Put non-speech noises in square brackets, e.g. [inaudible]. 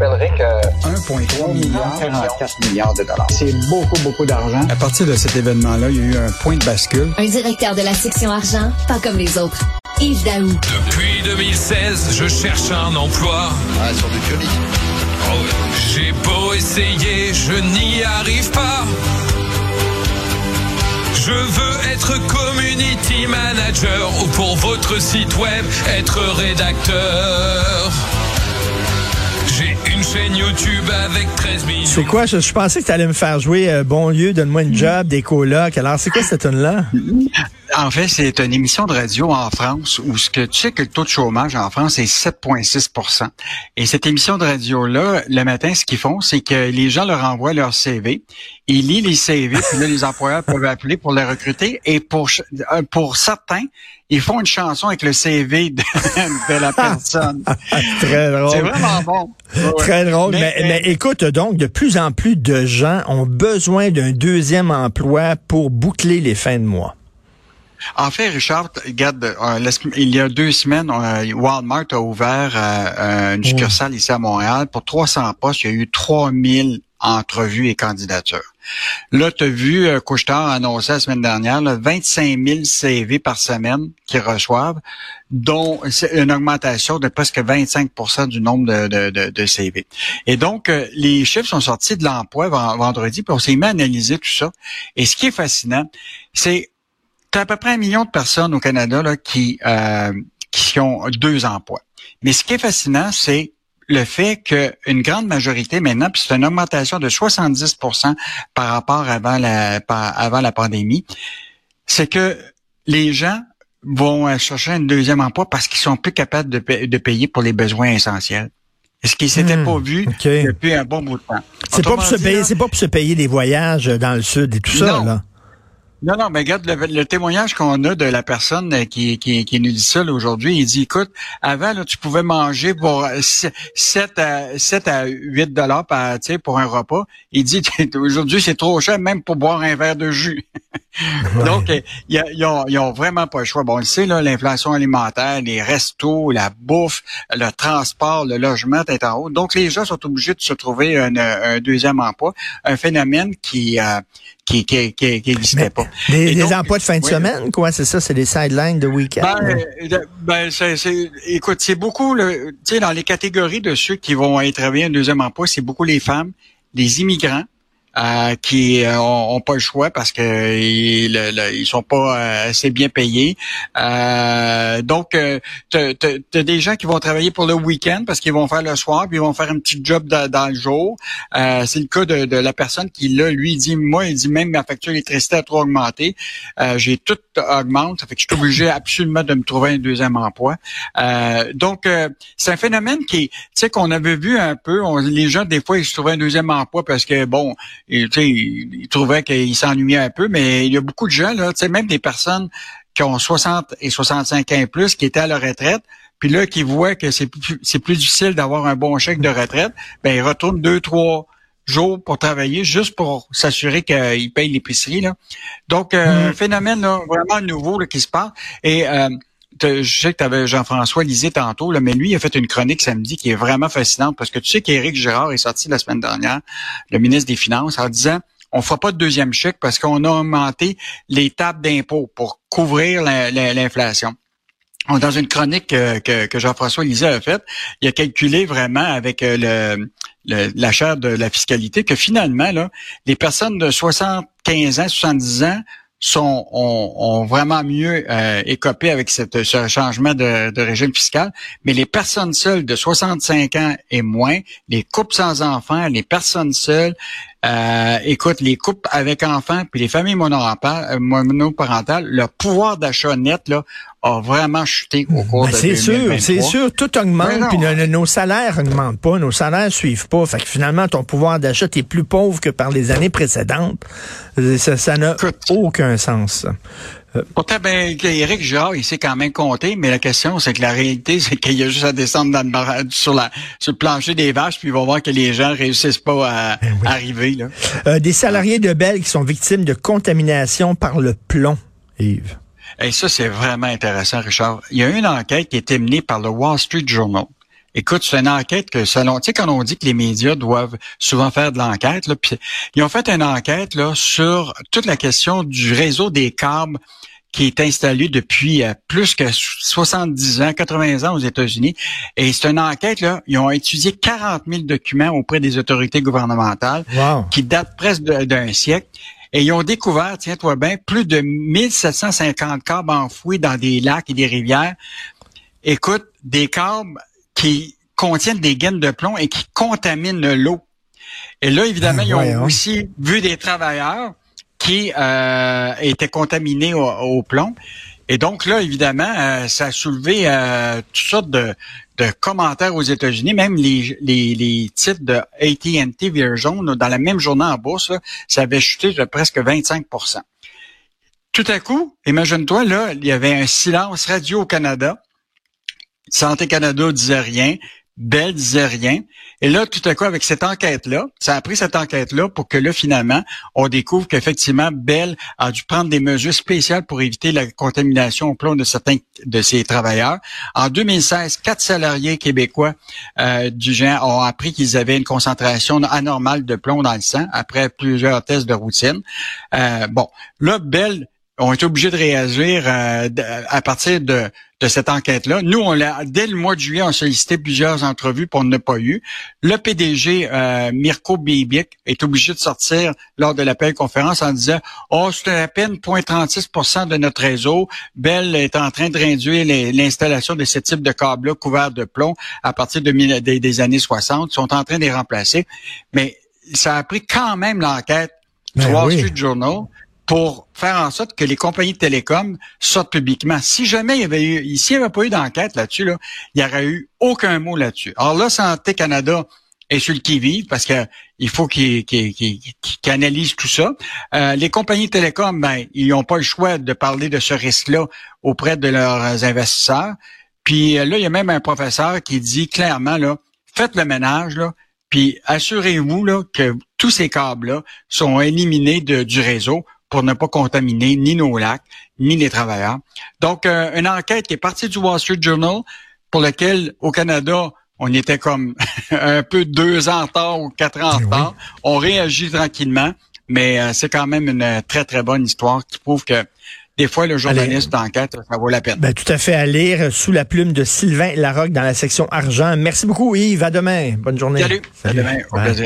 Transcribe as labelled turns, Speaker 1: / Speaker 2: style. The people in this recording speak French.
Speaker 1: rappellerai que
Speaker 2: 1,3 milliard, 44 milliards de dollars. C'est beaucoup, beaucoup d'argent.
Speaker 3: À partir de cet événement-là, il y a eu un point de bascule.
Speaker 4: Un directeur de la section argent, pas comme les autres. Yves Daou.
Speaker 5: Depuis 2016, je cherche un emploi.
Speaker 6: Ah, sur du
Speaker 5: Oh, J'ai beau essayer, je n'y arrive pas. Je veux être community manager ou pour votre site web, être rédacteur. YouTube avec 13 millions.
Speaker 7: C'est quoi? Je, je pensais que tu allais me faire jouer euh, Bon lieu, donne-moi une job, des colocs. Alors, c'est quoi cette tune-là?
Speaker 3: En fait, c'est une émission de radio en France où ce que tu sais que le taux de chômage en France est 7,6% Et cette émission de radio-là, le matin, ce qu'ils font, c'est que les gens leur envoient leur CV. Ils lisent les CV, puis là, les employeurs peuvent appeler pour les recruter. Et pour, euh, pour certains, ils font une chanson avec le CV de, [laughs] de la personne. [laughs]
Speaker 7: Très drôle.
Speaker 3: C'est vraiment bon. Ouais.
Speaker 7: Très drôle. Mais,
Speaker 3: Mais-
Speaker 7: mais écoute, donc, de plus en plus de gens ont besoin d'un deuxième emploi pour boucler les fins de mois.
Speaker 3: En fait, Richard, regarde, euh, il y a deux semaines, euh, Walmart a ouvert euh, une succursale ici à Montréal. Pour 300 postes, il y a eu 3000 entrevues et candidatures. Là, tu as vu euh, Couche-Tard annoncer la semaine dernière là, 25 000 CV par semaine qu'ils reçoivent, dont c'est une augmentation de presque 25% du nombre de, CV. Et donc, euh, les chiffres sont sortis de l'emploi ven- vendredi, puis on s'est mis à analyser tout ça. Et ce qui est fascinant, c'est T'as à peu près un million de personnes au Canada là, qui, euh, qui ont deux emplois. Mais ce qui est fascinant, c'est le fait qu'une grande majorité maintenant, puis c'est une augmentation de 70% par rapport avant la, par- avant la pandémie, c'est que les gens vont euh, chercher un deuxième emploi parce qu'ils sont plus capables de, pa- de payer pour les besoins essentiels. Ce qui s'était
Speaker 7: Hmm,
Speaker 3: pas vu
Speaker 7: OK.
Speaker 3: depuis un bon bout de temps?
Speaker 7: C'est pas pour se payer, c'est pas pour se payer des voyages dans le sud et tout ça, là.
Speaker 3: Non, non, mais regarde le, le témoignage qu'on a de la personne euh, qui, qui, qui nous dit ça là, aujourd'hui. Il dit, écoute, avant, là, tu pouvais manger pour euh, 7 à, 7 à 8 dollars par, tu sais, pour un repas. Il dit, [laughs] aujourd'hui, c'est trop cher même pour boire un verre de jus. [laughs] Donc, ils, ont, ils ont vraiment pas le choix. Bon, on le sait, là, l'inflation alimentaire, les restos, la bouffe, le transport, le logement est en haut. Donc, les gens sont obligés de se trouver un, un deuxième emploi, un phénomène qui euh, qui qui qui, qui n'existait pas.
Speaker 7: Des, des
Speaker 3: donc,
Speaker 7: emplois de fin de
Speaker 3: oui.
Speaker 7: semaine, quoi, c'est ça, c'est des sidelines de week-end.
Speaker 3: Ben, ben, c'est, c'est- écoute, c'est beaucoup, le, tu sais, dans les catégories de ceux qui vont aller travailler un deuxième emploi, c'est beaucoup les femmes, les immigrants, qui euh, ont, pas le choix parce que ils, le- le- ils sont pas euh, assez bien payés. Euh, donc, euh, t'as- t'as des gens qui vont travailler pour le week-end parce qu'ils vont faire le soir, puis ils vont faire un petit job dans, dans le jour. Euh, c'est le cas de, de la personne qui là, lui, dit, moi, il dit même ma facture d'électricité a trop augmenté. J'ai tout augmente, ça fait que je suis obligé absolument de me trouver un deuxième emploi. Donc, c'est un phénomène qui, tu sais, qu'on avait vu un peu. on- les gens, des fois, ils se trouvaient un deuxième emploi parce que, bon, ils trouvaient qu'ils s'ennuyaient un peu, mais il y a beaucoup de gens, là, tu sais, même des personnes qui ont 60 et 65 ans et plus, qui étaient à la retraite, puis là, qui voient que c'est plus, c'est plus difficile d'avoir un bon chèque de retraite, ben ils retournent deux, trois jours pour travailler juste pour s'assurer qu'ils payent l'épicerie. Là. Donc, euh, un phénomène là, vraiment nouveau là, qui se passe. Et euh, je sais que tu avais Jean-François Lisée tantôt, mais lui, il a fait une chronique samedi qui est vraiment fascinante parce que tu sais qu'Éric Girard est sorti la semaine dernière, le ministre des Finances, en disant on fera pas de deuxième chèque parce qu'on a augmenté les tables d'impôts pour couvrir la- la- l'inflation. On- Dans une chronique que, que, Jean-François Lisée a faite, il a calculé vraiment avec euh, la chaire de la fiscalité que finalement, les personnes de 75 ans, 70 ans sont ont, vraiment mieux euh, écopé avec ce changement de, de régime fiscal, mais les personnes seules de 65 ans et moins, les couples sans enfants, les personnes seules, euh, écoute, les couples avec enfants puis les familles monoparentales, euh, monoparentales, le pouvoir d'achat net là a vraiment chuté au cours
Speaker 7: Ben,
Speaker 3: de
Speaker 7: c'est sûr,
Speaker 3: 2023.
Speaker 7: c'est sûr, tout augmente,
Speaker 3: Ben
Speaker 7: puis nos, nos salaires augmentent pas, nos salaires suivent pas. Fait que finalement, ton pouvoir d'achat est plus pauvre que par les années précédentes. Euh, Ça n'a aucun sens. Ça.
Speaker 3: Pourtant, ben, Éric Girard, il sait quand même compter, mais la question, c'est que la réalité, c'est qu'il y a juste à descendre dans le sur, la, sur le plancher des vaches, puis ils vont voir que les gens réussissent pas à
Speaker 7: Ben
Speaker 3: arriver. Là.
Speaker 7: Euh, des salariés de Bell qui sont victimes de contamination par le plomb, Yves.
Speaker 3: Et ça, c'est vraiment intéressant, Richard. Il y a une enquête qui a été menée par le Wall Street Journal. Écoute, c'est une enquête que selon, tu sais, quand on dit que les médias doivent souvent faire de l'enquête, là, puis ils ont fait une enquête là sur toute la question du réseau des câbles qui est installé depuis euh, plus que 70 ans, 80 ans aux États-Unis. Et c'est une enquête, là, ils ont étudié 40 000 documents auprès des autorités gouvernementales
Speaker 7: Wow.
Speaker 3: qui datent presque d'un siècle. Et ils ont découvert, tiens-toi bien, plus de 1750 câbles enfouis dans des lacs et des rivières. Écoute, des câbles qui contiennent des gaines de plomb et qui contaminent l'eau. Et là, évidemment,
Speaker 7: Ah,
Speaker 3: ils ont aussi vu des travailleurs qui euh, étaient contaminés au, au plomb. Et donc là, évidemment, euh, ça a soulevé euh, toutes sortes de, de commentaires aux États-Unis, même les, les, les titres de AT&T Virgin, dans la même journée en bourse, là, ça avait chuté de presque 25% Tout à coup, imagine-toi, là, il y avait un silence radio au Canada. Santé Canada disait rien. Bell disait rien. Et là, tout à coup, avec cette enquête-là, ça a pris cette enquête-là pour que là, finalement, on découvre qu'effectivement, Bell a dû prendre des mesures spéciales pour éviter la contamination au plomb de certains de ses travailleurs. En 2016, quatre salariés québécois euh, du géant ont appris qu'ils avaient une concentration anormale de plomb dans le sang après plusieurs tests de routine. Euh, bon, là, Bell ont été obligés de réagir euh, à partir de, de cette enquête-là. Nous, on l'a dès le mois de juillet, on sollicité plusieurs entrevues pour ne pas eu. Le PDG euh, Mirko Bibic est obligé de sortir lors de l'appel conférence en disant Oh, c'est à peine 0,36% de notre réseau. Bell est en train de réduire l'installation de ce type de câbles-là couverts de plomb à partir de des, des années 60. Ils sont en train de les remplacer. Mais ça a pris quand même l'enquête du
Speaker 7: Ben
Speaker 3: Wall
Speaker 7: oui.
Speaker 3: Street Journal pour faire en sorte que les compagnies de télécom sortent publiquement. Si jamais il y avait eu, s'il n'y avait pas eu d'enquête là-dessus, là, il n'y aurait eu aucun mot là-dessus. Alors là, Santé Canada est sur le qui-vive parce que il faut qu'ils qu'ils analysent tout ça. Euh, les compagnies de télécom, ben, ils n'ont pas le choix de parler de ce risque-là auprès de leurs investisseurs. Puis euh, là, il y a même un professeur qui dit clairement, là, faites le ménage, là, puis assurez-vous que tous ces câbles-là sont éliminés du réseau pour ne pas contaminer ni nos lacs, ni les travailleurs. Donc, euh, une enquête qui est partie du Wall Street Journal, pour lequel, au Canada, on était comme [laughs] un peu deux ans en retard ou quatre ans en
Speaker 7: Oui.
Speaker 3: retard. On réagit tranquillement, mais euh, c'est quand même une très, très bonne histoire qui prouve que des fois, le journaliste d'enquête, ça vaut la peine.
Speaker 7: Ben, tout à fait à lire sous la plume de Sylvain Larocque dans la section argent. Merci beaucoup, Yves. À demain. Bonne journée.
Speaker 3: Salut. À demain. Au plaisir.